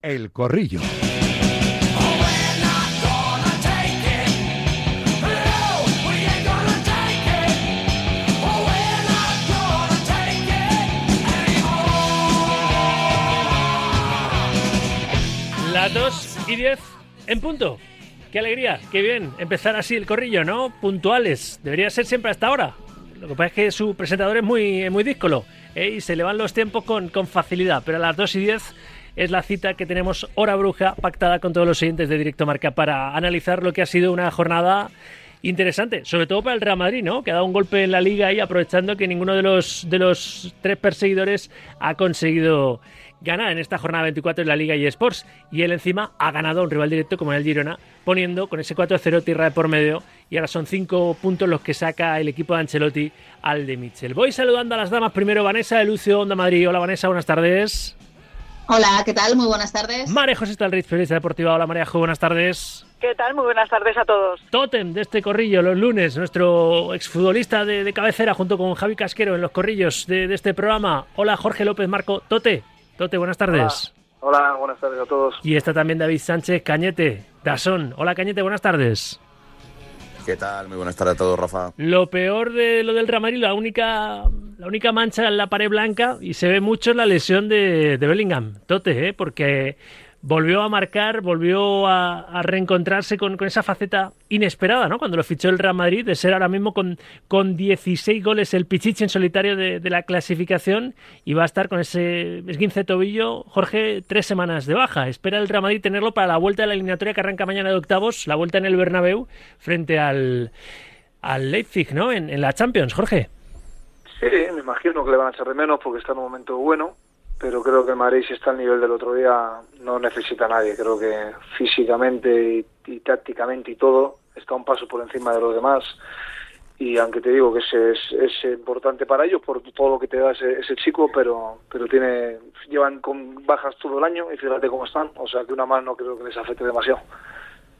El Corrillo. Las 2 y 10 en punto. Qué alegría, qué bien empezar así el corrillo, ¿no? Puntuales. Debería ser siempre hasta ahora. Lo que pasa es que su presentador es muy, muy díscolo ¿eh? y se le van los tiempos con, con facilidad. Pero a las 2 y 10 es la cita que tenemos hora bruja pactada con todos los siguientes de Directo Marca para analizar lo que ha sido una jornada interesante, sobre todo para el Real Madrid, ¿no? Que ha dado un golpe en la liga y aprovechando que ninguno de los, de los tres perseguidores ha conseguido ganar en esta jornada 24 en la Liga y Sports. Y él encima ha ganado un rival directo como el Girona, poniendo con ese 4-0 tierra de por medio. Y ahora son cinco puntos los que saca el equipo de Ancelotti al de Mitchell. Voy saludando a las damas. Primero Vanessa de Lucio Onda Madrid. Hola Vanessa, buenas tardes. Hola, ¿qué tal? Muy buenas tardes. María José Stalriz, periodista deportiva. Hola María buenas tardes. ¿Qué tal? Muy buenas tardes a todos. Totem de este corrillo los lunes, nuestro exfutbolista de, de cabecera junto con Javi Casquero en los corrillos de, de este programa. Hola Jorge López Marco. Tote, Tote, buenas tardes. Hola. Hola, buenas tardes a todos. Y está también David Sánchez Cañete, Dasón. Hola Cañete, buenas tardes. ¿Qué tal? Muy buenas tardes a todos, Rafa. Lo peor de lo del Real Madrid, la única, la única mancha en la pared blanca, y se ve mucho la lesión de, de Bellingham, Tote, ¿eh? porque volvió a marcar, volvió a, reencontrarse con, esa faceta inesperada, ¿no? Cuando lo fichó el Real Madrid, de ser ahora mismo con, con 16 goles el pichichi en solitario de, la clasificación y va a estar con ese esguince tobillo, Jorge, tres semanas de baja. Espera el Real Madrid tenerlo para la vuelta de la eliminatoria que arranca mañana de octavos, la vuelta en el Bernabéu frente al, Leipzig, ¿no? En la Champions, Jorge. Sí, me imagino que le van a echar de menos porque está en un momento bueno pero creo que Madrid si está al nivel del otro día no necesita a nadie. Creo que físicamente y, tácticamente y todo está un paso por encima de los demás. Y aunque te digo que es, es, es importante para ellos por todo lo que te da ese, ese, chico, pero pero tiene llevan con bajas todo el año y fíjate cómo están. O sea que una más no creo que les afecte demasiado.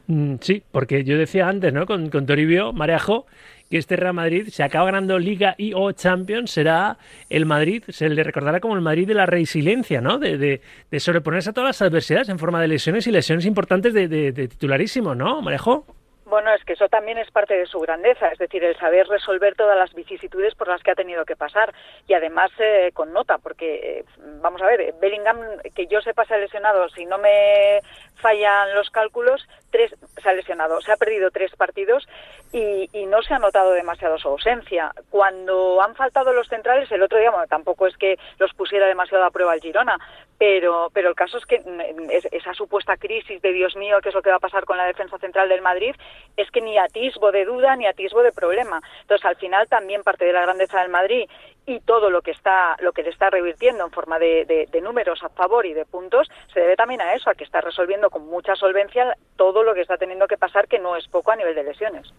Mm, sí, porque yo decía antes, ¿no? Con, con Toribio, Mareajo, que este Real Madrid se acaba ganando Liga y o Champions, será el Madrid, se le recordará como el Madrid de la resiliencia, ¿no? De, de, de sobreponerse a todas las adversidades en forma de lesiones y lesiones importantes de, de, de titularísimo, ¿no, Marejo? Bueno, es que eso también es parte de su grandeza, es decir, el saber resolver todas las vicisitudes por las que ha tenido que pasar y además eh, con nota, porque eh, vamos a ver, Bellingham, que yo sepa, se ha lesionado, si no me fallan los cálculos, tres, se ha lesionado, se ha perdido tres partidos y, no se ha notado demasiado su ausencia. Cuando han faltado los centrales, el otro día, tampoco es que los pusiera demasiado a prueba el Girona, pero, pero el caso es que es, esa supuesta crisis de Dios mío, que es lo que va a pasar con la defensa central del Madrid, es que ni atisbo de duda ni atisbo de problema. Entonces, al final, también parte de la grandeza del Madrid y todo lo que está lo que le está revirtiendo en forma de, de, de, números a favor y de puntos se debe también a eso, a que está resolviendo con mucha solvencia todo lo que está teniendo que pasar, que no es poco a nivel de lesiones.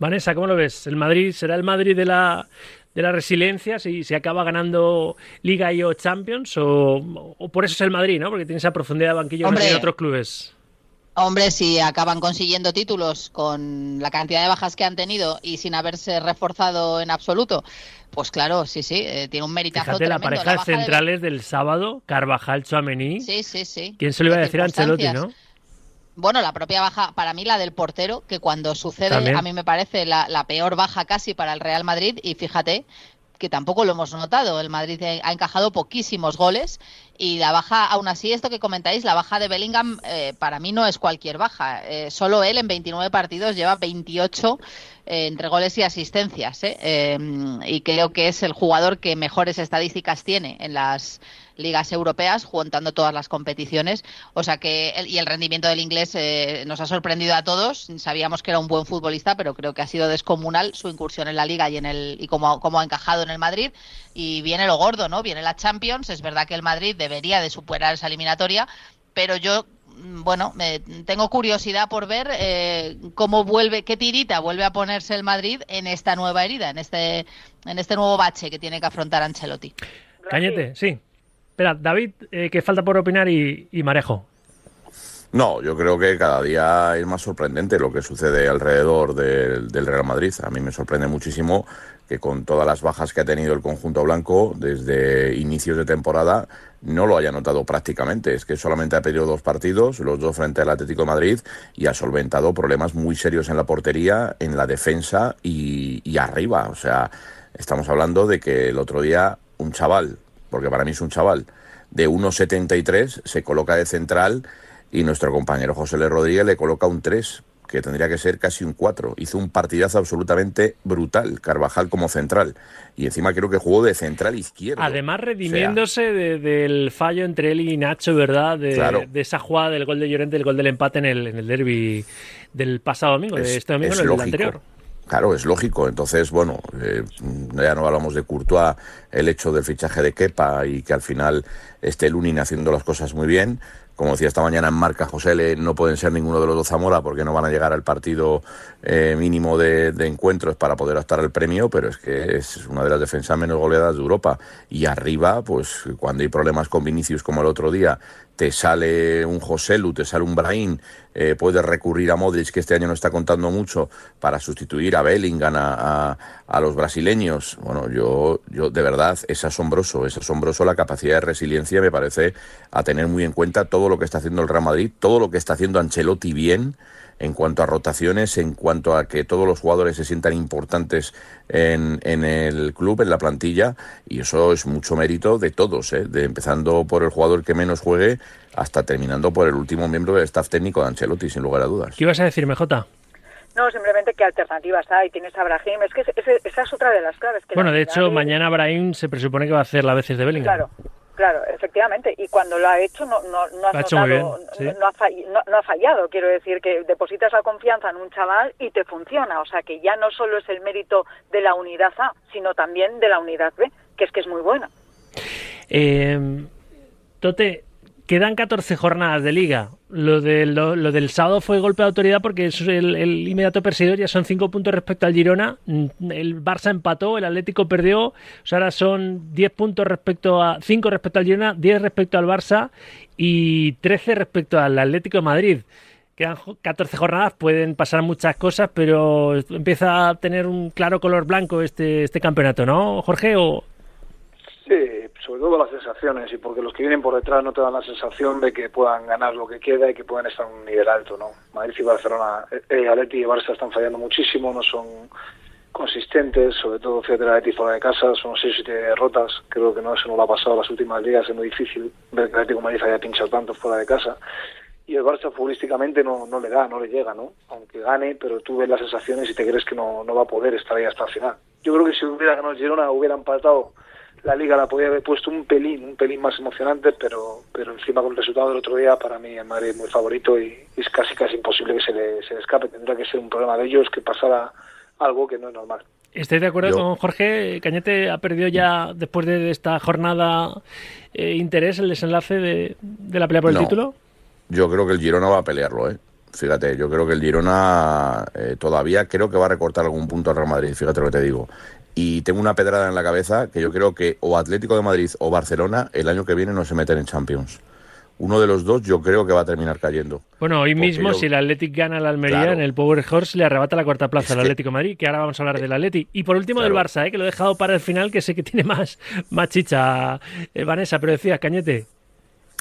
Vanessa, ¿cómo lo ves? ¿El Madrid será el Madrid de la, de la resiliencia si se acaba ganando Liga y o Champions? O, o, por eso es el Madrid, ¿no? Porque tiene esa profundidad de banquillo que no tiene otros clubes. Hombre, si acaban consiguiendo títulos con la cantidad de bajas que han tenido y sin haberse reforzado en absoluto, pues claro, sí, sí, eh, tiene un meritazo Fíjate tremendo. la pareja la centrales de... del sábado, Carvajal, Chouameni. Sí, sí, sí. ¿Quién se lo iba a decir a Ancelotti, no? Bueno, la propia baja, para mí la del portero, que cuando sucede, ¿También? a mí me parece la, la, peor baja casi para el Real Madrid, y fíjate que tampoco lo hemos notado, el Madrid ha encajado poquísimos goles y la baja, aún así, esto que comentáis, la baja de Bellingham eh, para mí no es cualquier baja, eh, solo él en 29 partidos lleva 28 eh, entre goles y asistencias, ¿eh? y creo que es el jugador que mejores estadísticas tiene en las ligas europeas, juntando todas las competiciones. O sea que, y el rendimiento del inglés eh, nos ha sorprendido a todos. Sabíamos que era un buen futbolista, pero creo que ha sido descomunal su incursión en la liga y en el y cómo, cómo ha encajado en el Madrid. Y viene lo gordo, ¿no? Viene la Champions. Es verdad que el Madrid debería de superar esa eliminatoria, pero yo bueno, me, tengo curiosidad por ver eh, cómo vuelve, qué tirita vuelve a ponerse el Madrid en esta nueva herida, en este, en este nuevo bache que tiene que afrontar Ancelotti. Cañete, sí. Espera, David, eh, que falta por opinar y, Marejo. No, yo creo que cada día es más sorprendente lo que sucede alrededor del, del Real Madrid. A mí me sorprende muchísimo que con todas las bajas que ha tenido el conjunto blanco desde inicios de temporada no lo haya notado prácticamente. Es que solamente ha perdido dos partidos, los dos frente al Atlético de Madrid, y ha solventado problemas muy serios en la portería, en la defensa y, y arriba. O sea, estamos hablando de que el otro día un chaval, porque para mí es un chaval, de 1,73 se coloca de central y nuestro compañero José L. Rodríguez le coloca un 3 que tendría que ser casi un 4. Hizo un partidazo absolutamente brutal, Carvajal como central. Y encima creo que jugó de central izquierdo. Además, redimiéndose del fallo entre él y Nacho, ¿verdad? De, esa jugada del gol de Llorente, el gol del empate en el, en el derby del pasado domingo, de este domingo, en el anterior. Claro, es lógico. Entonces, bueno, eh, ya no hablamos de Courtois, el hecho del fichaje de Kepa y que al final esté Lunin haciendo las cosas muy bien. Como decía esta mañana en marca José, le, no pueden ser ninguno de los dos Zamora porque no van a llegar al partido eh, mínimo de, encuentros para poder optar al premio, pero es que es una de las defensas menos goleadas de Europa. Y arriba, pues cuando hay problemas con Vinicius como el otro día, te sale un José Lu, te sale un Brahim, eh, puedes recurrir a Modric, que este año no está contando mucho, para sustituir a Bellingham, a, a, los brasileños. Bueno, yo, yo de verdad es asombroso, es asombroso la capacidad de resiliencia, me parece, a tener muy en cuenta todo lo que está haciendo el Real Madrid, todo lo que está haciendo Ancelotti bien en cuanto a rotaciones, en cuanto a que todos los jugadores se sientan importantes en, en el club, en la plantilla, y eso es mucho mérito de todos, ¿eh? de empezando por el jugador que menos juegue hasta terminando por el último miembro del staff técnico de Ancelotti, sin lugar a dudas. ¿Qué ibas a decir, MJ? No, simplemente qué alternativas hay. Tienes a Brahim. Es que esa es otra de las claves. Que bueno, de hecho, mañana Brahim se presupone que va a hacer la veces de Bellingham. Claro, Claro, efectivamente. Y cuando lo ha hecho no, no, no, has notado, no, ha no, ha fallado. Quiero decir que depositas la confianza en un chaval y te funciona. O sea que ya no solo es el mérito de la unidad A, sino también de la unidad B, que es que es muy buena. Eh, Tote, Quedan 14 jornadas de liga. Lo, del sábado fue golpe de autoridad porque es el, inmediato perseguidor ya son 5 puntos respecto al Girona. El Barça empató, el Atlético perdió. O sea, ahora son 10 puntos respecto a 5 respecto al Girona, 10 respecto al Barça y 13 respecto al Atlético de Madrid. Quedan 14 jornadas, pueden pasar muchas cosas, pero empieza a tener un claro color blanco este, este campeonato, ¿no, Jorge? O... Sí, sobre todo las sensaciones y porque los que vienen por detrás no te dan la sensación de que puedan ganar lo que queda y que puedan estar a un nivel alto, ¿no? Madrid y Barcelona, eh, eh Atleti y Barça están fallando muchísimo, no son consistentes, sobre todo fíjate el Atleti fuera de casa, son seis o siete derrotas, creo que no, eso no lo ha pasado las últimas ligas, es muy difícil ver que Atlético Madrid haya pinchado tanto fuera de casa y el Barça futbolísticamente no, no le da, no le llega, ¿no? Aunque gane, pero tú ves las sensaciones y te crees que no, no va a poder estar ahí hasta el final. Yo creo que si hubiera ganado Girona hubiera empatado la liga la podía haber puesto un pelín, un pelín más emocionante, pero, pero encima con el resultado del otro día, para mí el Madrid es muy favorito y es casi casi imposible que se le, se escape. Tendrá que ser un problema de ellos que pasara algo que no es normal. ¿Estoy de acuerdo con Jorge? Cañete ha perdido ya, después de esta jornada, eh, interés el desenlace de, la pelea por el título. Yo creo que el Girona va a pelearlo, ¿eh? Fíjate, yo creo que el Girona eh, todavía creo que va a recortar algún punto al Real Madrid, fíjate lo que te digo y tengo una pedrada en la cabeza que yo creo que o Atlético de Madrid o Barcelona el año que viene no se meten en Champions. Uno de los dos yo creo que va a terminar cayendo. Bueno, hoy mismo si el Atlético gana la Almería en el Power Horse le arrebata la cuarta plaza al Atlético de Madrid, que ahora vamos a hablar del Atlético. Y por último del Barça, ¿eh? que lo he dejado para el final, que sé que tiene más, más chicha, eh, Vanessa, pero decías, Cañete.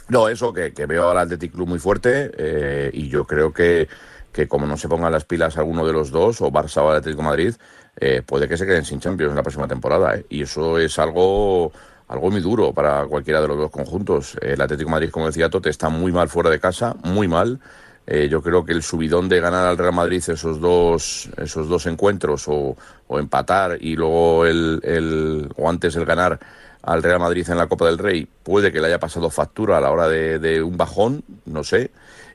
No, eso, que, veo al Atlético Club muy fuerte eh, y yo creo que, que como no se pongan las pilas alguno de los dos, o Barça o Atlético de Madrid, eh, puede que se queden sin Champions en la próxima temporada. ¿eh? Y eso es algo, algo muy duro para cualquiera de los dos conjuntos. El Atlético Madrid, como decía Tote, está muy mal fuera de casa, muy mal. Eh, yo creo que el subidón de ganar al Real Madrid esos dos, esos dos encuentros o, empatar y luego el, el, o antes el ganar al Real Madrid en la Copa del Rey puede que le haya pasado factura a la hora de un bajón, no sé.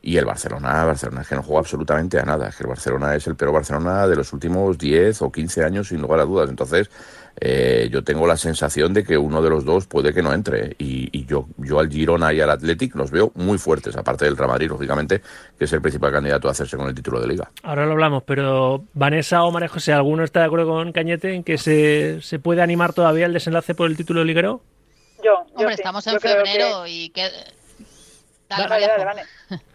Y el Barcelona, Barcelona es que no juega absolutamente a nada. Es que el Barcelona es el peor Barcelona de los últimos 10 o 15 años, sin lugar a dudas. Entonces, eh, yo tengo la sensación de que uno de los dos puede que no entre. Y, yo, yo al Girona y al Athletic los veo muy fuertes, aparte del Real Madrid, lógicamente, que es el principal candidato a hacerse con el título de liga. Ahora lo hablamos, pero Vanessa o María José, ¿alguno está de acuerdo con Cañete en que se, se puede animar todavía el desenlace por el título de liguero? Yo, Hombre, estamos en febrero y que... Dale, dale, dale,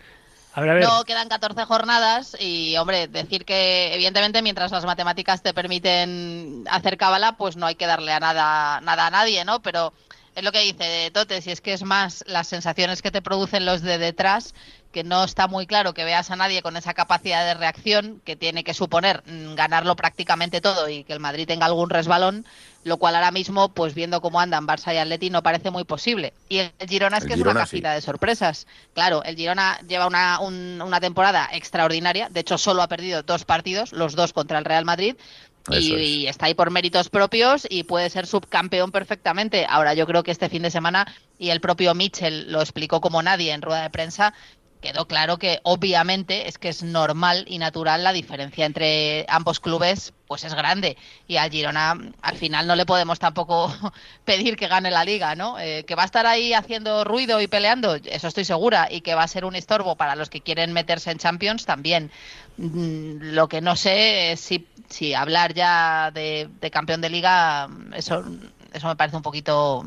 No, quedan 14 jornadas y, hombre, decir que, evidentemente, mientras las matemáticas te permiten hacer cábala, pues no hay que darle a nada, nada a nadie, ¿no? Pero es lo que dice Tote, si es que es más las sensaciones que te producen los de detrás, que no está muy claro que veas a nadie con esa capacidad de reacción que tiene que suponer mm, ganarlo prácticamente todo y que el Madrid tenga algún resbalón, lo cual ahora mismo, pues viendo cómo andan Barça y Atleti, no parece muy posible. Y el Girona es que es una cajita de sorpresas. Claro, el Girona lleva una, una temporada extraordinaria, de hecho solo ha perdido dos partidos, los dos contra el Real Madrid, y, está ahí por méritos propios y puede ser subcampeón perfectamente. Ahora yo creo que este fin de semana, y el propio Mitchell lo explicó como nadie en rueda de prensa, quedó claro que obviamente es que es normal y natural la diferencia entre ambos clubes pues es grande. Y al Girona al final no le podemos tampoco pedir que gane la liga no eh, que va a estar ahí haciendo ruido y peleando eso estoy segura. Y que va a ser un estorbo para los que quieren meterse en Champions también. Mm, lo que no sé es si, si hablar ya de, campeón de liga eso eso me parece un poquito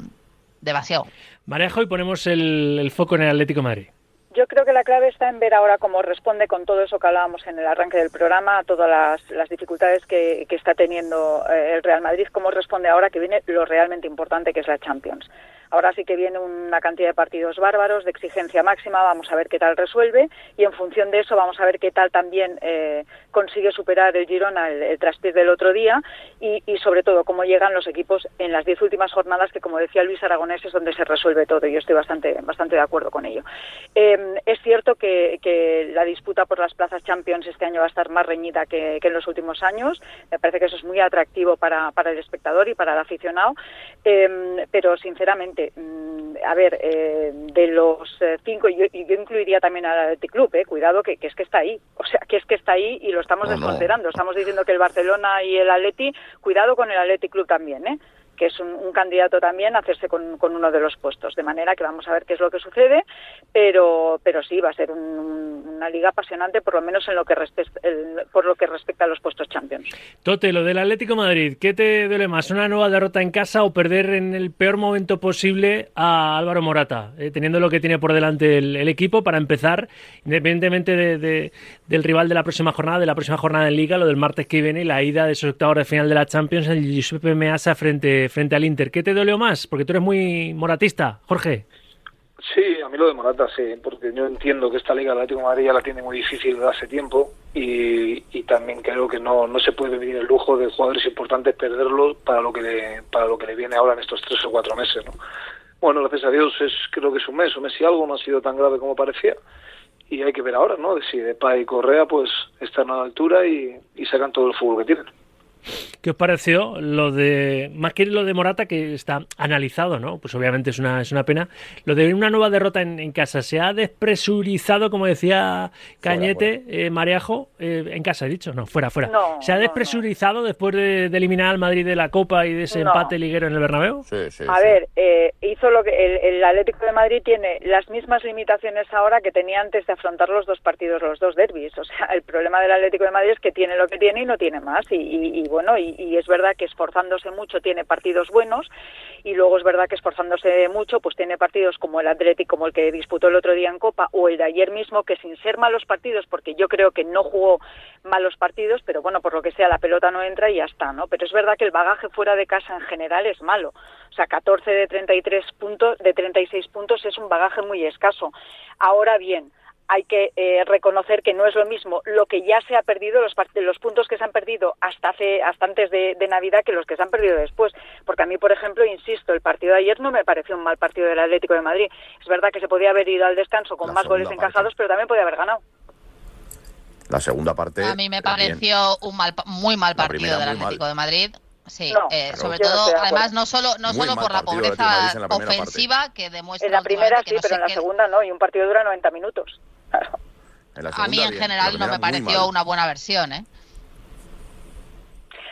demasiado. Marejo y ponemos el, el foco en el Atlético Madrid yo creo que la clave está en ver ahora cómo responde con todo eso que hablábamos en el arranque del programa, todas las, dificultades que, está teniendo eh, el Real Madrid, cómo responde ahora que viene lo realmente importante que es la Champions. Ahora sí que viene una cantidad de partidos bárbaros, de exigencia máxima, vamos a ver qué tal resuelve y en función de eso vamos a ver qué tal también eh, consigue superar el Girona el, el del otro día y, sobre todo cómo llegan los equipos en las diez últimas jornadas que como decía Luis Aragonés es donde se resuelve todo y yo estoy bastante, bastante de acuerdo con ello. Em, es cierto que, la disputa por las plazas Champions este año va a estar más reñida que, en los últimos años, me parece que eso es muy atractivo para, para el espectador y para el aficionado, em, pero sinceramente Mm, a ver, eh, de los eh, cinco, yo, yo incluiría también al Athletic Club, eh, cuidado que, es que está ahí, o sea, que es que está ahí y lo estamos desconsiderando. Estamos diciendo que el Barcelona y el Atleti, cuidado con el Athletic Club también, ¿eh? Que es un, candidato también hacerse con, uno de los puestos. De manera que vamos a ver qué es lo que sucede, pero, pero sí, va a ser una liga apasionante, por lo menos en lo que por lo que respecta a los puestos Champions. Tote, lo del Atlético Madrid, ¿qué te duele más? ¿Una nueva derrota en casa o perder en el peor momento posible a Álvaro Morata, eh, teniendo lo que tiene por delante el, equipo para empezar, independientemente de, del rival de la próxima jornada, de la próxima jornada en Liga, lo del martes que viene la ida de esos octavos de final de la Champions, el Giuseppe Meazza frente frente al Inter. ¿Qué te dolió más? Porque tú eres muy moratista, Jorge. Sí, a mí lo de Morata sí, porque yo entiendo que esta Liga Atlético de Madrid ya la tiene muy difícil desde hace tiempo y, también creo que no, no se puede vivir el lujo de jugadores importantes perderlos para lo que le, para lo que le viene ahora en estos tres o cuatro meses, ¿no? Bueno, gracias a Dios es creo que es un mes, un mes y algo, no ha sido tan grave como parecía y hay que ver ahora, ¿no? Si Depay y Correa pues están a la altura y sacan todo el fútbol que tienen. ¿Qué os pareció lo de, más que lo de Morata, que está analizado, ¿no? Pues obviamente es una, es una pena. Lo de una nueva derrota en, casa, ¿se ha despresurizado, como decía Cañete, eh, Mareajo? Eh, en casa, he dicho, no, fuera, fuera. ¿Se ha despresurizado después de, eliminar al Madrid de la Copa y de ese empate liguero en el Bernabéu? Sí, sí, a ver, eh, hizo lo que el, Atlético de Madrid tiene las mismas limitaciones ahora que tenía antes de afrontar los dos partidos, los dos derbis. O sea, el problema del Atlético de Madrid es que tiene lo que tiene y no tiene más. y bueno, y, es verdad que esforzándose mucho tiene partidos buenos y luego es verdad que esforzándose mucho pues tiene partidos como el Atlético, como el que disputó el otro día en Copa o el de ayer mismo, que sin ser malos partidos, porque yo creo que no jugó malos partidos, pero bueno, por lo que sea, la pelota no entra y ya está, ¿no? Pero es verdad que el bagaje fuera de casa en general es malo. O sea, 14 de 33 puntos, de 36 puntos es un bagaje muy escaso. Ahora bien, hay que eh, reconocer que no es lo mismo lo que ya se ha perdido, los, los puntos que se han perdido hasta hace hasta antes de, Navidad que los que se han perdido después. Porque a mí, por ejemplo, insisto, el partido de ayer no me pareció un mal partido del Atlético de Madrid. Es verdad que se podía haber ido al descanso con más goles encajados, pero también podía haber ganado. La segunda parte. A mí me pareció un mal, muy mal partido del Atlético de Madrid. Sí, eh, sobre todo, además, no solo, no solo por la pobreza ofensiva que demuestra. En la primera sí, pero en la segunda no, y un partido dura 90 minutos. A mí en general no me pareció una buena versión, ¿eh?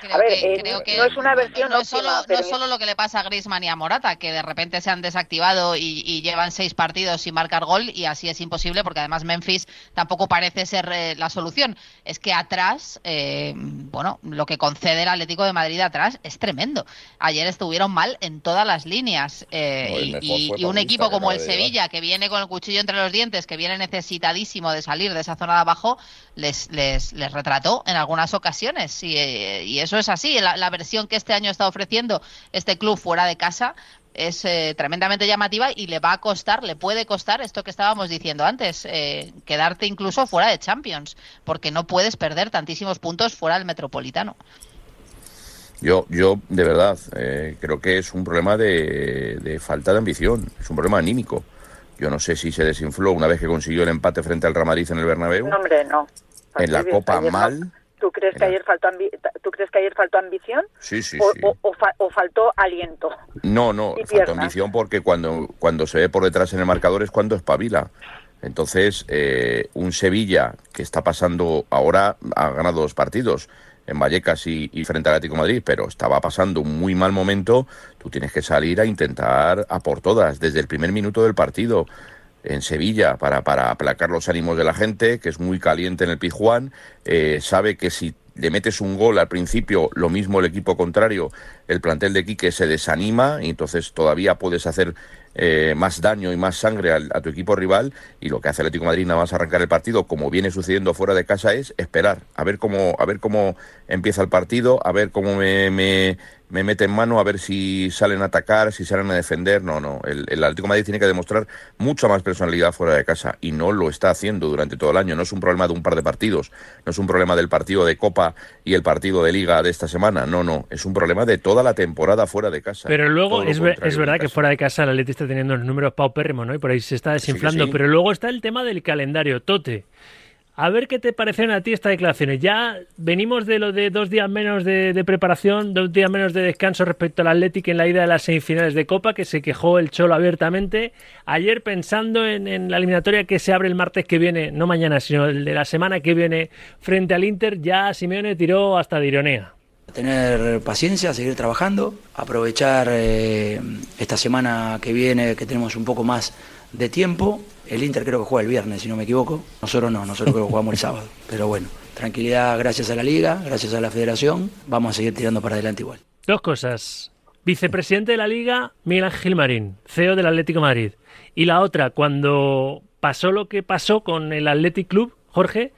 A ver, eh, no es una versión no, es solo, no es solo lo que le pasa a Griezmann y a Morata, que de repente se han desactivado y, llevan seis partidos sin marcar gol y así es imposible porque además Memphis tampoco parece ser eh, la solución. Es que atrás, eh, bueno, lo que concede el Atlético de Madrid atrás es tremendo. Ayer estuvieron mal en todas las líneas y, un equipo como el Sevilla, que viene con el cuchillo entre los dientes, que viene necesitadísimo de salir de esa zona de abajo, les, les, les retrató en algunas ocasiones y, y eso es así. La, la, versión que este año está ofreciendo este club fuera de casa es eh, tremendamente llamativa y le va a costar, le puede costar esto que estábamos diciendo antes, eh, quedarte incluso fuera de Champions, porque no puedes perder tantísimos puntos fuera del Metropolitano. Yo, yo de verdad, eh, creo que es un problema de, de, falta de ambición, es un problema anímico. Yo no sé si se desinfló una vez que consiguió el empate frente al Real Madrid en el Bernabéu. No, hombre, no. En la Copa mal. ¿Tú crees, que ayer faltó ¿Tú crees que ayer faltó ambición? Sí, sí, o, sí. O, faltó aliento? No, no, faltó ambición porque cuando, cuando se ve por detrás en el marcador es cuando espabila. Entonces, eh, un Sevilla que está pasando ahora ha ganado dos partidos en Vallecas y, y, frente al Atlético Madrid, pero estaba pasando un muy mal momento, tú tienes que salir a intentar a por todas desde el primer minuto del partido en Sevilla para, para aplacar los ánimos de la gente, que es muy caliente en el Pijuán, eh, sabe que si le metes un gol al principio, lo mismo el equipo contrario, el plantel de Quique se desanima y entonces todavía puedes hacer eh, más daño y más sangre a, tu equipo rival y lo que hace Atlético Madrid nada más arrancar el partido, como viene sucediendo fuera de casa, es esperar, a ver cómo, a ver cómo empieza el partido, a ver cómo me, me mete en mano a ver si salen a atacar, si salen a defender. No, no. El, el, Atlético de Madrid tiene que demostrar mucha más personalidad fuera de casa y no lo está haciendo durante todo el año. No es un problema de un par de partidos, no es un problema del partido de Copa y el partido de Liga de esta semana. No, no. Es un problema de toda la temporada fuera de casa. Pero luego es, es, verdad que fuera de casa el Atlético está teniendo los números paupérrimos, ¿no? Y por ahí se está desinflando. Pero luego está el tema del calendario. Tote. A ver qué te parecen a ti estas declaraciones. Ya venimos de lo de dos días menos de, preparación, dos días menos de descanso respecto al Atlético en la ida de las semifinales de Copa, que se quejó el Cholo abiertamente. Ayer pensando en, en, la eliminatoria que se abre el martes que viene, no mañana, sino el de la semana que viene frente al Inter, ya Simeone tiró hasta de ironía. Tener paciencia, seguir trabajando, aprovechar eh, esta semana que viene que tenemos un poco más de tiempo. El Inter creo que juega el viernes, si no me equivoco. Nosotros no, nosotros creo que jugamos el sábado. Pero bueno, tranquilidad gracias a la liga, gracias a la federación. Vamos a seguir tirando para adelante igual. Dos cosas. Vicepresidente de la liga, Miguel Ángel Marín, CEO del Atlético Madrid. Y la otra, cuando pasó lo que pasó con el Athletic Club, Jorge,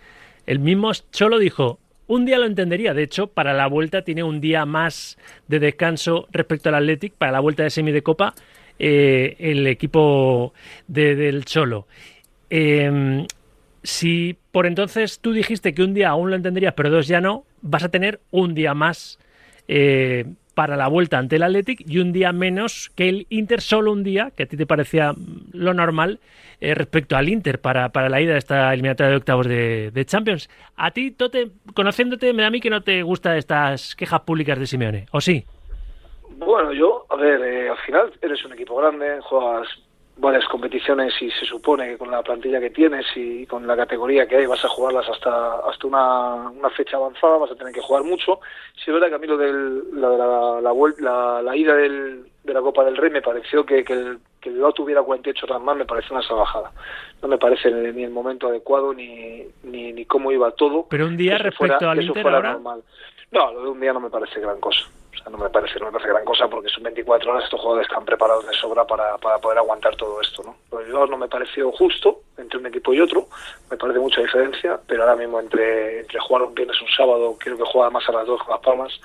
el mismo Cholo dijo, un día lo entendería, de hecho, para la vuelta tiene un día más de descanso respecto al Athletic, para la vuelta de semi de Copa, eh, el equipo de, del Cholo. Eh, si por entonces tú dijiste que un día aún lo entenderías, pero dos ya no, vas a tener un día más eh, para la vuelta ante el Athletic y un día menos que el Inter, solo un día, que a ti te parecía lo normal, eh, respecto al Inter para, para, la ida de esta eliminatoria de octavos de, de, Champions. A ti, Tote, conociéndote, me da a mí que no te gustan estas quejas públicas de Simeone, ¿o sí? Bueno, yo, a ver, eh, al final eres un equipo grande, juegas varias competiciones y se supone que con la plantilla que tienes y con la categoría que hay vas a jugarlas hasta hasta una, una fecha avanzada, vas a tener que jugar mucho. Si es verdad que a mí lo del, la, la, la, la, la ida del, de la Copa del Rey me pareció que, que el que Bilbao tuviera 48 horas más me parece una salvajada. No me parece ni el momento adecuado ni, ni, ni cómo iba todo. Pero un día respecto fuera, al Inter ahora... Normal. No, lo de un día no me parece gran cosa. O sea, no me parece, no me parece gran cosa porque son 24 horas, estos jugadores están preparados de sobra para, para poder aguantar todo esto, ¿no? Lo de no me pareció justo entre un equipo y otro, me parece mucha diferencia, pero ahora mismo entre, entre jugar un viernes un sábado, creo que juega más a las dos con las palmas,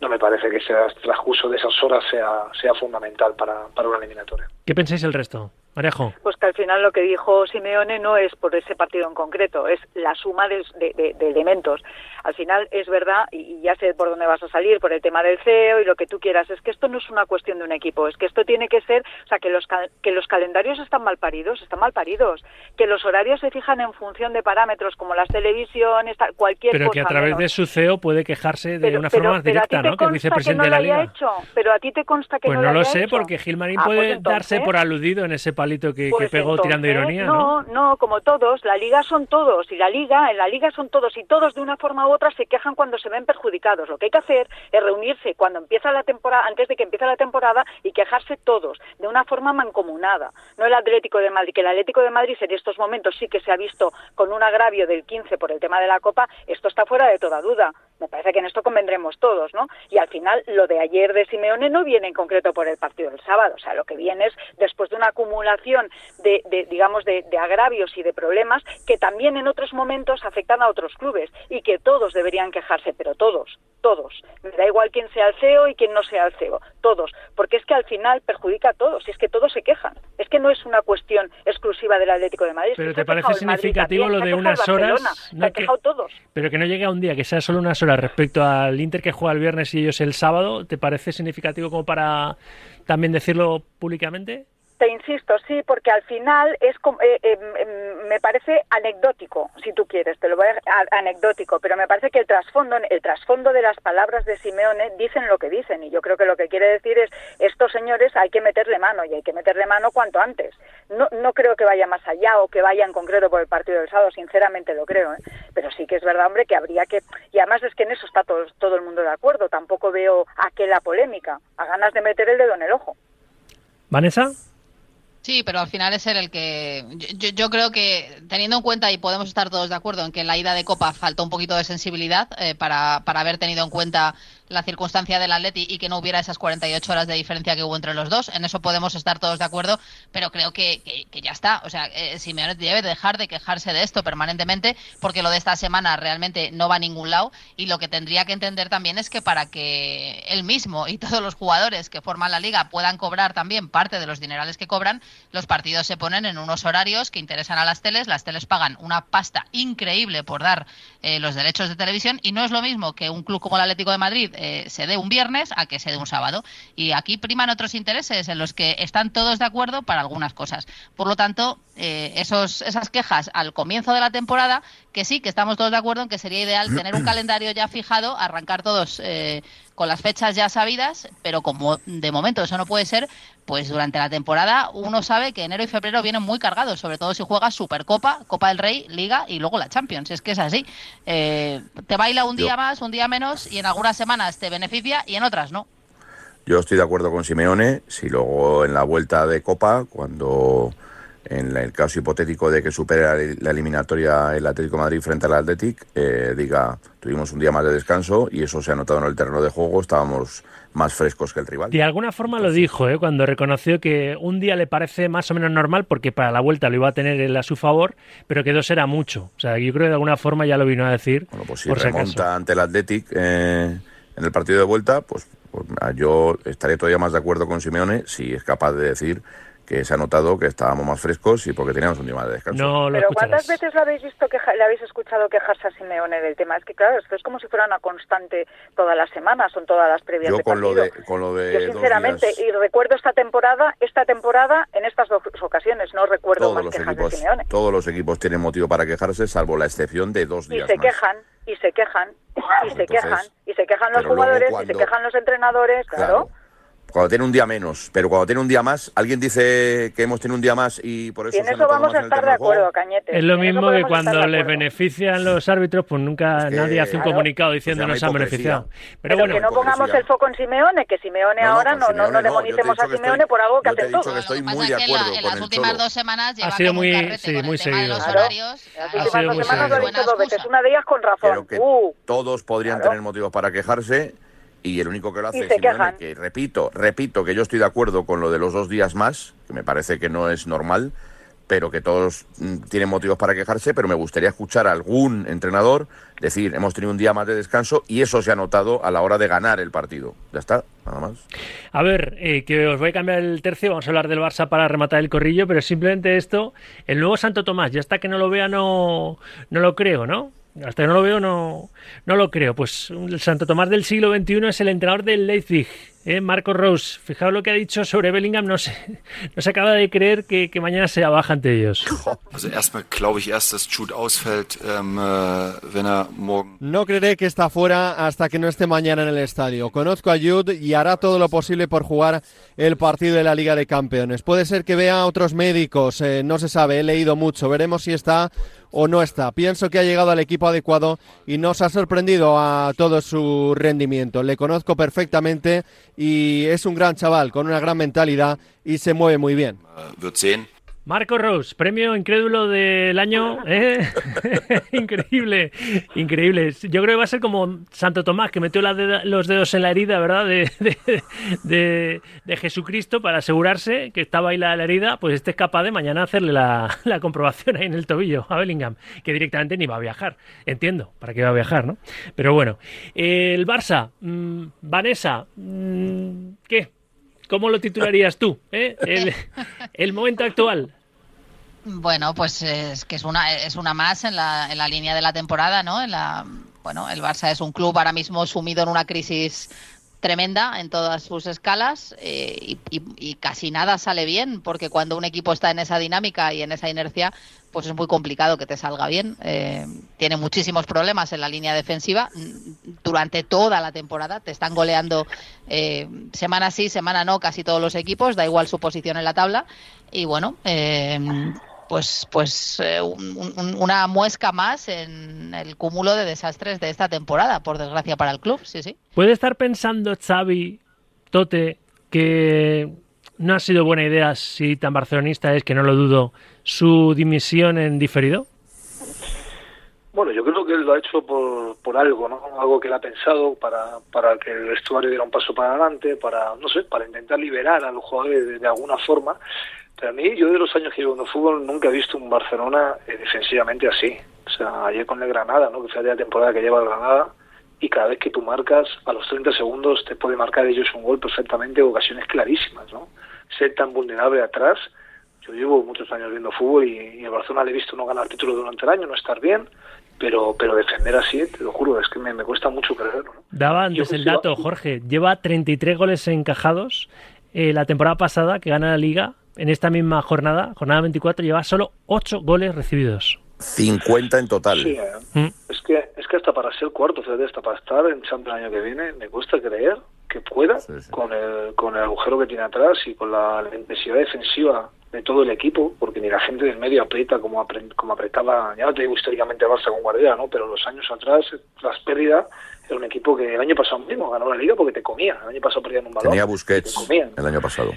no me parece que ese transcurso de esas horas sea, sea fundamental para, para una eliminatoria. ¿Qué pensáis el resto? Marejo. Pues que al final lo que dijo Simeone no es por ese partido en concreto, es la suma de, de, de elementos. Al final es verdad, y ya sé por dónde vas a salir, por el tema del CEO y lo que tú quieras, es que esto no es una cuestión de un equipo, es que esto tiene que ser, o sea, que los, que los calendarios están mal paridos, están mal paridos, que los horarios se fijan en función de parámetros como las televisiones, cualquier pero cosa. Pero que a través menos. de su CEO puede quejarse de pero, una forma pero, más directa, ¿no? Que el vicepresidente que no de la Liga. Hecho, pero a ti te consta que pues no, no lo, lo sé, hecho. porque Gilmarín ah, puede pues entonces... darse por aludido en ese que, pues pegó tirando ironía, ¿no? No, no, como todos, la liga son todos y la liga, en la liga son todos y todos de una forma u otra se quejan cuando se ven perjudicados. Lo que hay que hacer es reunirse cuando empieza la temporada, antes de que empiece la temporada y quejarse todos de una forma mancomunada. No el Atlético de Madrid, que el Atlético de Madrid en estos momentos sí que se ha visto con un agravio del 15 por el tema de la Copa, esto está fuera de toda duda. Me parece que en esto convendremos todos, ¿no? Y al final lo de ayer de Simeone no viene en concreto por el partido del sábado, o sea, lo que viene es después de una acumulación de, digamos, de, agravios y de problemas que también en otros momentos afectan a otros clubes y que todos deberían quejarse, pero todos, todos. Me da igual quién sea el CEO y quién no sea el CEO, todos, porque es que al final perjudica a todos, y es que todos se quejan. Es que no es una cuestión exclusiva del Atlético de Madrid. Pero te parece significativo lo de unas horas. No que, todos. Pero que no llegue a un día, que sea solo unas horas respecto al Inter que juega el viernes y ellos el sábado, ¿te parece significativo como para también decirlo públicamente? Te insisto, sí, porque al final es eh, em, em, me parece anecdótico, si tú quieres, te lo voy a anecdótico, pero me parece que el trasfondo, el trasfondo de las palabras de Simeone dicen lo que dicen y yo creo que lo que quiere decir es estos señores hay que meterle mano y hay que meterle mano cuanto antes. No, no creo que vaya más allá o que vaya en concreto por el partido del sábado, sinceramente lo creo, ¿eh? pero sí que es verdad, hombre, que habría que y además es que en eso está todo, todo el mundo de acuerdo. Tampoco veo a qué la polémica, a ganas de meter el dedo en el ojo. Vanessa. Sí, pero al final es el que. Yo, creo que, teniendo en cuenta, y podemos estar todos de acuerdo en que la ida de Copa faltó un poquito de sensibilidad eh, para, para haber tenido en cuenta la circunstancia del Atleti y que no hubiera esas 48 horas de diferencia que hubo entre los dos. En eso podemos estar todos de acuerdo, pero creo que, que, ya está. O sea, eh, Simeone debe dejar de quejarse de esto permanentemente porque lo de esta semana realmente no va a ningún lado y lo que tendría que entender también es que para que él mismo y todos los jugadores que forman la liga puedan cobrar también parte de los dinerales que cobran, los partidos se ponen en unos horarios que interesan a las teles. Las teles pagan una pasta increíble por dar eh, los derechos de televisión y no es lo mismo que un club como el Atlético de Madrid eh, se dé un viernes a que se dé un sábado. Y aquí priman otros intereses en los que están todos de acuerdo para algunas cosas. Por lo tanto, eh, esos, esas quejas al comienzo de la temporada, que sí, que estamos todos de acuerdo en que sería ideal tener un calendario ya fijado, arrancar todos eh, con las fechas ya sabidas, pero como de momento eso no puede ser, pues durante la temporada uno sabe que enero y febrero vienen muy cargados, sobre todo si juegas Supercopa, Copa del Rey, Liga y luego la Champions. Es que es así. Eh, te baila un día más, un día menos y en algunas semanas te beneficia y en otras no. Yo estoy de acuerdo con Simeone, si luego en la vuelta de Copa, cuando en el caso hipotético de que supere la eliminatoria el Atlético Madrid frente al Athletic, eh, diga, tuvimos un día más de descanso y eso se ha notado en el terreno de juego, estábamos más frescos que el rival. De alguna forma lo dijo, ¿eh? cuando reconoció que un día le parece más o menos normal porque para la vuelta lo iba a tener él a su favor, pero que dos era mucho. O sea, yo creo que de alguna forma ya lo vino a decir. Bueno, pues si remonta ante el Athletic eh, en el partido de vuelta, pues, pues yo estaré todavía más de acuerdo con Simeone si es capaz de decir que se ha notado que estábamos más frescos y porque teníamos un día más de descanso. No, Pero ¿cuántas veces lo habéis visto que le habéis escuchado quejarse a Simeone del tema? Es que claro, esto es como si fuera una constante todas las semanas, son todas las previas Yo de con lo de con lo de Yo sinceramente y recuerdo esta temporada, esta temporada en estas dos ocasiones, no recuerdo todos más los quejas equipos, de Simeone. Todos los equipos tienen motivo para quejarse, salvo la excepción de dos días Y se más. quejan, y se quejan, y se quejan, y se quejan los jugadores, y se quejan los entrenadores, claro cuando tiene un día menos, pero cuando tiene un día más, alguien dice que hemos tenido un día más y por eso. Y en eso vamos a estar de acuerdo, Cañete. Es lo mismo que cuando les benefician los árbitros, pues nunca nadie hace un comunicado diciendo nos han beneficiado. Pero, bueno, que no pongamos el foco en Simeone, que Simeone ahora no, no, no, demonicemos a Simeone por algo que hace todo. que estoy muy de acuerdo en las últimas dos semanas ha sido muy, sí, muy seguido. Las últimas dos semanas lo ha dicho dos veces, una de ellas con razón. Uh. Todos podrían tener motivos para quejarse y el único que lo hace es que repito, repito que yo estoy de acuerdo con lo de los dos días más, que me parece que no es normal, pero que todos mm, tienen motivos para quejarse, pero me gustaría escuchar a algún entrenador decir, hemos tenido un día más de descanso y eso se ha notado a la hora de ganar el partido. Ya está, nada más. A ver, eh, que os voy a cambiar el tercio, vamos a hablar del Barça para rematar el corrillo, pero simplemente esto, el nuevo Santo Tomás, ya está que no lo vea, no, no lo creo, ¿no? Hasta que no lo veo no, no lo creo. Pues el Santo Tomás del siglo XXI es el entrenador del Leipzig, ¿eh? Marco Rose. Fijaos lo que ha dicho sobre Bellingham, no se, no se acaba de creer que, que mañana sea baja ante ellos. No creeré que está fuera hasta que no esté mañana en el estadio. Conozco a Jude y hará todo lo posible por jugar el partido de la Liga de Campeones. Puede ser que vea a otros médicos, eh, no se sabe, he leído mucho. Veremos si está o no está. Pienso que ha llegado al equipo adecuado y nos ha sorprendido a todo su rendimiento. Le conozco perfectamente y es un gran chaval con una gran mentalidad y se mueve muy bien. Marco Rose, premio incrédulo del año. ¿eh? increíble, increíble. Yo creo que va a ser como Santo Tomás, que metió los dedos en la herida, ¿verdad? De, Jesucristo para asegurarse que estaba ahí la, herida. Pues este es capaz de mañana hacerle la, comprobación ahí en el tobillo a Bellingham, que directamente ni va a viajar. Entiendo, para qué va a viajar, ¿no? Pero bueno, el Barça, mm, Vanessa, mm, ¿qué? ¿Cómo lo titularías tú? Eh? el momento actual. Bueno, pues es que es una, es una más en la, en la línea de la temporada, ¿no? En la, bueno, el Barça es un club ahora mismo sumido en una crisis tremenda en todas sus escalas eh, y, casi nada sale bien porque cuando un equipo está en esa dinámica y en esa inercia pues es muy complicado que te salga bien. Eh, tiene muchísimos problemas en la línea defensiva. Durante toda la temporada te están goleando eh, semana sí semana no casi todos los equipos da igual su posición en la tabla. Y bueno pues, pues eh, una muesca más en el cúmulo de desastres de esta temporada, por desgracia para el club, sí, sí. ¿Puede estar pensando Xavi, Tote, que no ha sido buena idea, si tan barcelonista es que no lo dudo, su dimisión en diferido? Bueno, yo creo que él lo ha hecho por, por algo, ¿no? Algo que él ha pensado para, para que el vestuario diera un paso para adelante, para, no sé, para intentar liberar a los jugadores de alguna forma. A mí, yo de los años que llevo en el fútbol, nunca he visto un Barcelona eh, defensivamente así. O sea, ayer con el Granada, ¿no? que fue la temporada que lleva el Granada, y cada vez que tú marcas, a los 30 segundos te puede marcar ellos un gol perfectamente, ocasiones clarísimas, ¿no? Ser tan vulnerable atrás. Yo llevo muchos años viendo fútbol y, el Barcelona le he visto no ganar títulos durante el año, no estar bien, pero pero defender así, te lo juro, es que me, cuesta mucho creerlo. ¿no? Daba antes el dato, Jorge, lleva 33 goles encajados eh, la temporada pasada que gana la Liga en esta misma jornada, jornada 24, lleva solo 8 goles recibidos. 50 en total. Sí, ¿eh? mm. es, que, es que hasta para ser cuarto, hasta para estar en Champions el año que viene, me cuesta creer que pueda, Con, el, con el agujero que tiene atrás y con la, intensidad defensiva de todo el equipo, porque ni la gente del medio aprieta como, como apretaba, ya no te digo históricamente Barça con Guardiola, ¿no? pero los años atrás, las pérdidas, era un equipo que el año pasado mismo ganó la liga porque te comía, el año pasado perdían un balón. Tenía Busquets el año pasado.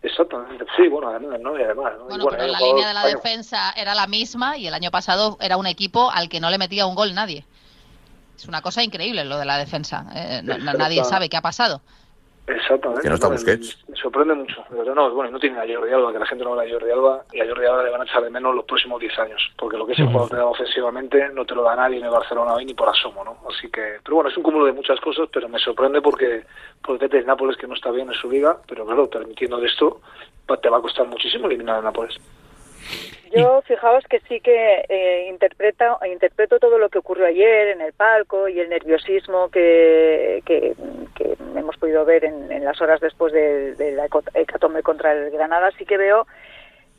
Exactamente, sí, bueno, además, ¿no? Y además, Bueno, pero la línea de la defensa era la misma y el año pasado era un equipo al que no le metía un gol nadie. Es una cosa increíble lo de la defensa. ¿eh? nadie sabe qué ha pasado. Exactamente. Que no está Busquets. Me, sorprende mucho. no, bueno, no tiene a Jordi Alba, que la gente no habla de Jordi Alba, y a Jordi Alba le van a echar de menos los próximos 10 años, porque lo que es el juego te da ofensivamente no te lo da nadie en el Barcelona hoy ni por asomo, ¿no? Así que, pero bueno, es un cúmulo de muchas cosas, pero me sorprende porque, porque el Nápoles que no está bien en su liga, pero claro, permitiendo de esto, te va a costar muchísimo eliminar a Nápoles. Yo, fijaos que sí que eh, interpreta, interpreto todo lo que ocurrió ayer en el palco y el nerviosismo que, que, hemos podido ver en, las horas después de, la hecatombe contra el Granada. Sí que veo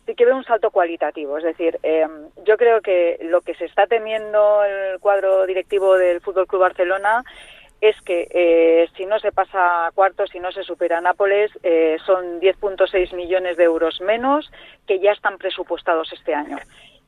sí que veo un salto cualitativo. Es decir, eh, yo creo que lo que se está temiendo el cuadro directivo del Fútbol Club Barcelona es que eh, si no se pasa a cuartos, si no se supera Nápoles, eh, son 10.6 millones de euros menos que ya están presupuestados este año.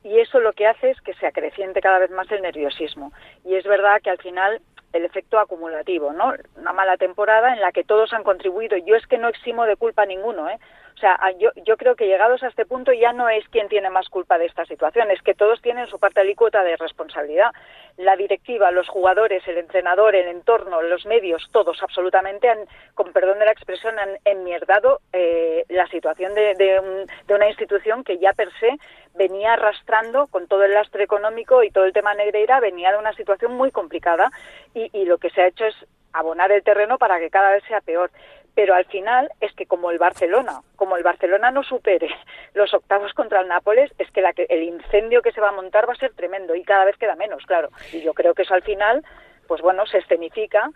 Y eso lo que hace es que se acreciente cada vez más el nerviosismo. Y es verdad que al final el efecto acumulativo, ¿no? Una mala temporada en la que todos han contribuido. Yo es que no eximo de culpa a ninguno, ¿eh? O sea, yo, creo que llegados a este punto ya no es quien tiene más culpa de esta situación, es que todos tienen su parte alícuota de responsabilidad. La directiva, los jugadores, el entrenador, el entorno, los medios, todos absolutamente han, con perdón de la expresión, han enmierdado eh, la situación de una institución que ya per se venía arrastrando con todo el lastre económico y todo el tema Negreira, venía de una situación muy complicada y, y lo que se ha hecho es abonar el terreno para que cada vez sea peor. Pero al final es que como el Barcelona, como el Barcelona no supere los octavos contra el Nápoles, es que, la que el incendio que se va a montar va a ser tremendo y cada vez queda menos, claro. Y yo creo que eso al final, pues bueno, se escenifica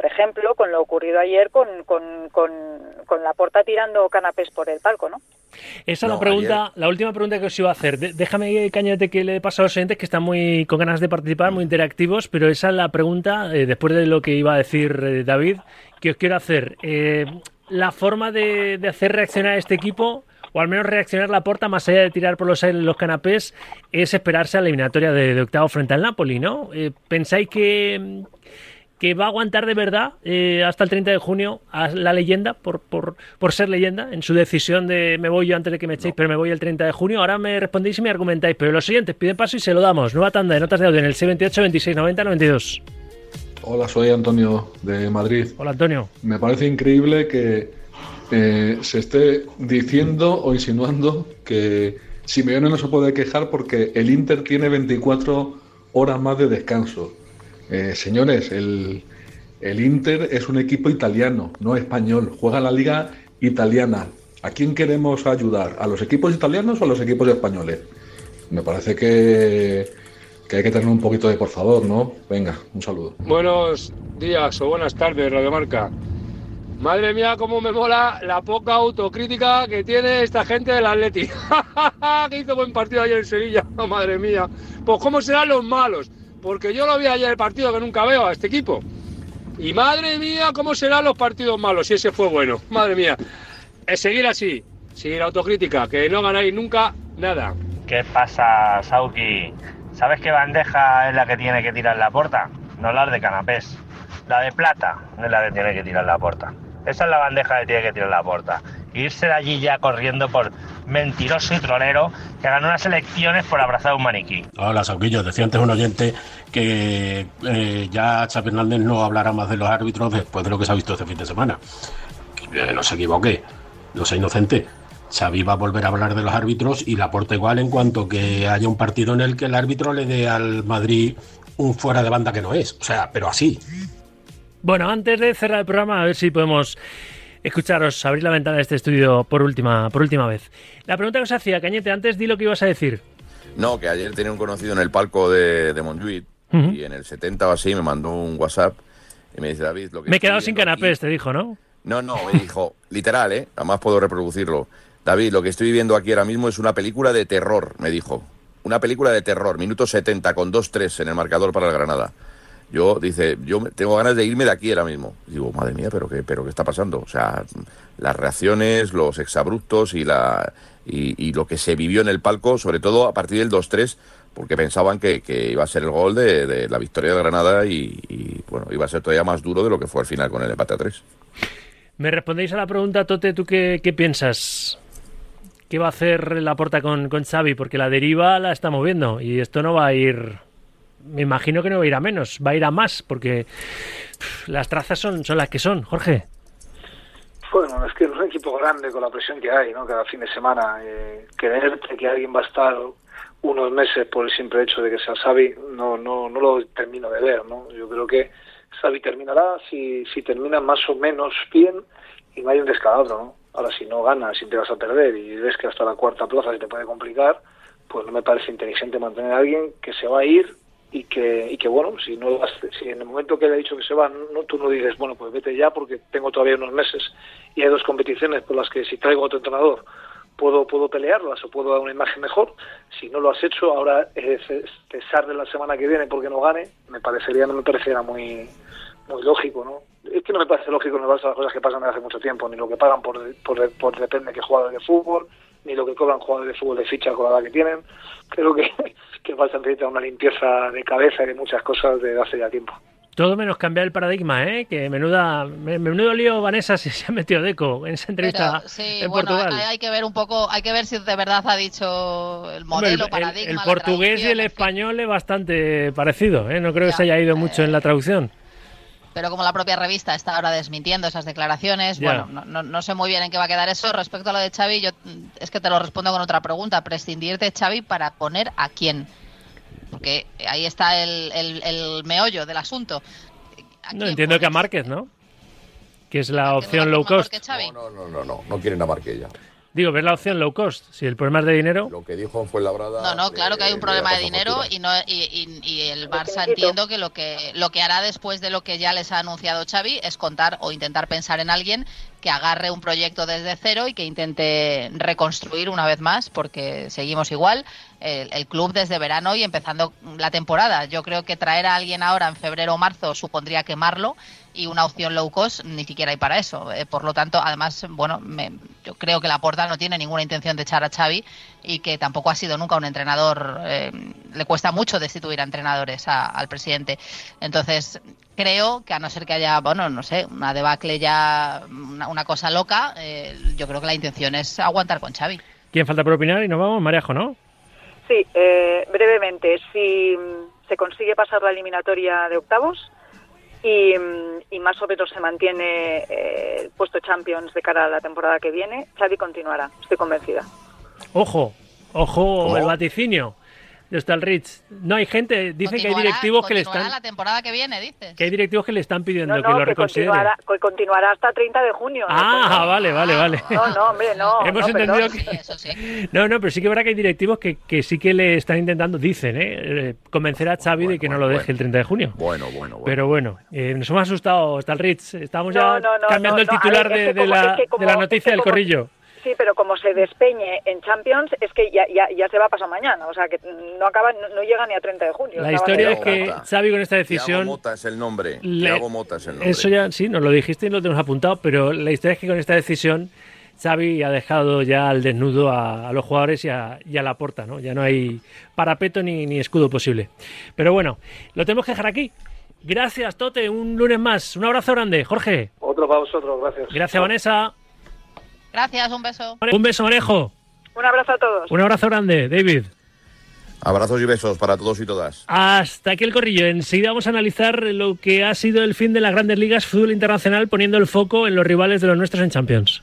por ejemplo, con lo ocurrido ayer con, con, con, la porta tirando canapés por el palco, ¿no? Esa es la pregunta, la última pregunta que os iba a hacer. déjame, Cañete, que le paso a los oyentes que están muy con ganas de participar, muy interactivos, pero esa es la pregunta, eh, después de lo que iba a decir eh, David, que os quiero hacer. Eh, la forma de, de hacer reaccionar a este equipo o al menos reaccionar la porta más allá de tirar por los aires los canapés, es esperarse a la eliminatoria de, octavo frente al Napoli, ¿no? ¿Pensáis que, que va a aguantar de verdad eh, hasta el 30 de junio a la leyenda, por, por, por, ser leyenda, en su decisión de me voy yo antes de que me echéis, pero me voy el 30 de junio. Ahora me respondéis y me argumentáis, pero los siguientes piden paso y se lo damos. Nueva tanda de notas de audio en el 78 26 90 92. Hola, soy Antonio de Madrid. Hola, Antonio. Me parece increíble que eh, se esté diciendo o insinuando que Simeone no se puede quejar porque el Inter tiene 24 horas más de descanso. Eh, señores, el, Inter es un equipo italiano, no español. Juega la liga italiana. ¿A quién queremos ayudar? ¿A los equipos italianos o a los equipos españoles? Me parece que, hay que tener un poquito de por favor, ¿no? Venga, un saludo. Buenos días o buenas tardes, Radio Marca. Madre mía, cómo me mola la poca autocrítica que tiene esta gente del Atleti. que hizo buen partido ayer en Sevilla, madre mía. Pues cómo serán los malos porque yo lo vi ayer el partido que nunca veo a este equipo. Y madre mía, cómo serán los partidos malos, si ese fue bueno. Madre mía. Es seguir así, seguir autocrítica, que no ganáis nunca nada. ¿Qué pasa, Sauki? ¿Sabes qué bandeja es la que tiene que tirar la puerta? No la de canapés. La de plata es la que tiene que tirar la puerta. Esa es la bandeja que tiene que tirar la puerta. Irse de allí ya corriendo por mentiroso y trolero que ganó unas elecciones por abrazar a un maniquí. Hola, Sauquillo. Decía antes un oyente que eh, ya Xavi Hernández no hablará más de los árbitros después de lo que se ha visto este fin de semana. Eh, no se equivoque, no sea inocente. Xavi va a volver a hablar de los árbitros y la porta igual en cuanto que haya un partido en el que el árbitro le dé al Madrid un fuera de banda que no es. O sea, pero así. Bueno, antes de cerrar el programa, a ver si podemos escucharos abrir la ventana de este estudio por última, por última vez. La pregunta que os hacía, Cañete, antes di lo que ibas a decir. No, que ayer tenía un conocido en el palco de, de Montjuic y en el 70 o así me mandó un WhatsApp y me dice, David, lo que... Me he quedado sin canapés, te dijo, ¿no? No, no, me dijo, literal, ¿eh? Además puedo reproducirlo. David, lo que estoy viendo aquí ahora mismo es una película de terror, me dijo. Una película de terror, minuto 70 con 2-3 en el marcador para el Granada. Yo, dice, yo tengo ganas de irme de aquí ahora mismo. digo, madre mía, ¿pero qué, pero qué está pasando? O sea, las reacciones, los exabruptos y, la, y, lo que se vivió en el palco, sobre todo a partir del 2-3, porque pensaban que, iba a ser el gol de, la victoria de Granada y, bueno, iba a ser todavía más duro de lo que fue al final con el empate a 3. Me respondéis a la pregunta, Tote, ¿tú qué, qué piensas? ¿Qué va a hacer la porta con, con Xavi? Porque la deriva la está moviendo y esto no va a ir me imagino que no va a ir a menos, va a ir a más, porque las trazas son, son las que son, Jorge. Bueno, es que es un equipo grande con la presión que hay, ¿no? Cada fin de semana. Eh, creerte que alguien va a estar unos meses por el simple hecho de que sea Xavi, no, no, no lo termino de ver, ¿no? Yo creo que Xavi terminará si, si termina más o menos bien y no hay un descalabro, ¿no? Ahora, si no ganas, si te vas a perder y ves que hasta la cuarta plaza se te puede complicar, pues no me parece inteligente mantener a alguien que se va a ir y que, y que bueno, si no si en el momento que le ha dicho que se va, no, tú no dices, bueno, pues vete ya porque tengo todavía unos meses y hay dos competiciones por las que si traigo otro entrenador puedo puedo pelearlas o puedo dar una imagen mejor. Si no lo has hecho, ahora es cesar de la semana que viene porque no gane, me parecería no me pareciera muy muy lógico, ¿no? Es que no me parece lógico no las cosas que pasan desde hace mucho tiempo, ni lo que pagan por, por, por depende de qué jugadores de fútbol, ni lo que cobran jugadores de fútbol de ficha con la edad que tienen. Creo que, que falta necesitar una limpieza de cabeza y de muchas cosas de hace ya tiempo. Todo menos cambiar el paradigma, ¿eh? Que menuda, menudo lío Vanessa se, ha metido deco en esa entrevista sí, en bueno, Portugal. Hay que ver un poco, hay que ver si de verdad ha dicho el modelo, el, paradigma. El, portugués y el español es bastante parecido, ¿eh? No creo que se haya ido mucho en la traducción pero como la propia revista está ahora desmintiendo esas declaraciones, bueno, no, no, sé muy bien en qué va a quedar eso. Respecto a lo de Xavi, yo es que te lo respondo con otra pregunta. Prescindir de Xavi para poner a quién. Porque ahí está el, el, meollo del asunto. No, entiendo que a Márquez, ¿no? que es la opción low cost. No, no, no, no, no, quieren a Marquella. Digo, ver la opción low cost. Si el problema es de dinero. Lo que dijo fue Labrada. No, no, claro que hay un problema de dinero y, no, y, y, el Barça entiendo que lo que lo que hará después de lo que ya les ha anunciado Xavi es contar o intentar pensar en alguien que agarre un proyecto desde cero y que intente reconstruir una vez más, porque seguimos igual, el, club desde verano y empezando la temporada. Yo creo que traer a alguien ahora en febrero o marzo supondría quemarlo y una opción low cost ni siquiera hay para eso. Eh, por lo tanto, además, bueno, yo creo que la Porta no tiene ninguna intención de echar a Xavi y que tampoco ha sido nunca un entrenador. Eh, le cuesta mucho destituir a entrenadores al presidente. Entonces, creo que a no ser que haya, bueno, no sé, una debacle ya, una, cosa loca, eh, yo creo que la intención es aguantar con Xavi. ¿Quién falta por opinar? Y nos vamos, Marejo, ¿no? Sí, eh, brevemente, si se consigue pasar la eliminatoria de octavos y, más o menos se mantiene eh, el puesto Champions de cara a la temporada que viene, Xavi continuará, estoy convencida. Ojo, ojo el vaticinio está el Rich. No hay gente, dicen que hay directivos que le están. la temporada que viene, dice. Que hay directivos que le están pidiendo que lo reconsidere. Continuará, continuará hasta 30 de junio. Ah, vale, vale, vale. No, no, hombre, no. Hemos entendido que. No, no, pero sí que verá que hay directivos que, que sí que le están intentando, dicen, ¿eh? eh convencer a Xavi de que no lo deje el 30 de junio. Bueno, bueno, bueno. Pero bueno, eh, nos hemos asustado, está el Rich. Estamos ya cambiando el titular de, la, de la noticia del corrillo. Sí, pero como se despeñe en Champions, es que ya, ya, ya se va a pasar mañana. O sea, que no acaba no, llega ni a 30 de junio. La historia es que Xavi con esta decisión... Mota es el nombre. Mota es el nombre. Eso ya, sí, nos lo dijiste y lo tenemos apuntado, pero la historia es que con esta decisión Xavi ha dejado ya al desnudo a, los jugadores y a, la porta, ¿no? Ya no hay parapeto ni, ni escudo posible. Pero bueno, lo tenemos que dejar aquí. Gracias, Tote. Un lunes más. Un abrazo grande. Jorge. Otro para vosotros. Gracias. Gracias, Vanessa. Gracias, un beso. Un beso, Marejo. Un abrazo a todos. Un abrazo grande, David. Abrazos y besos para todos y todas. Hasta aquí el corrillo. Enseguida vamos a analizar lo que ha sido el fin de las grandes ligas fútbol internacional poniendo el foco en los rivales de los nuestros en Champions.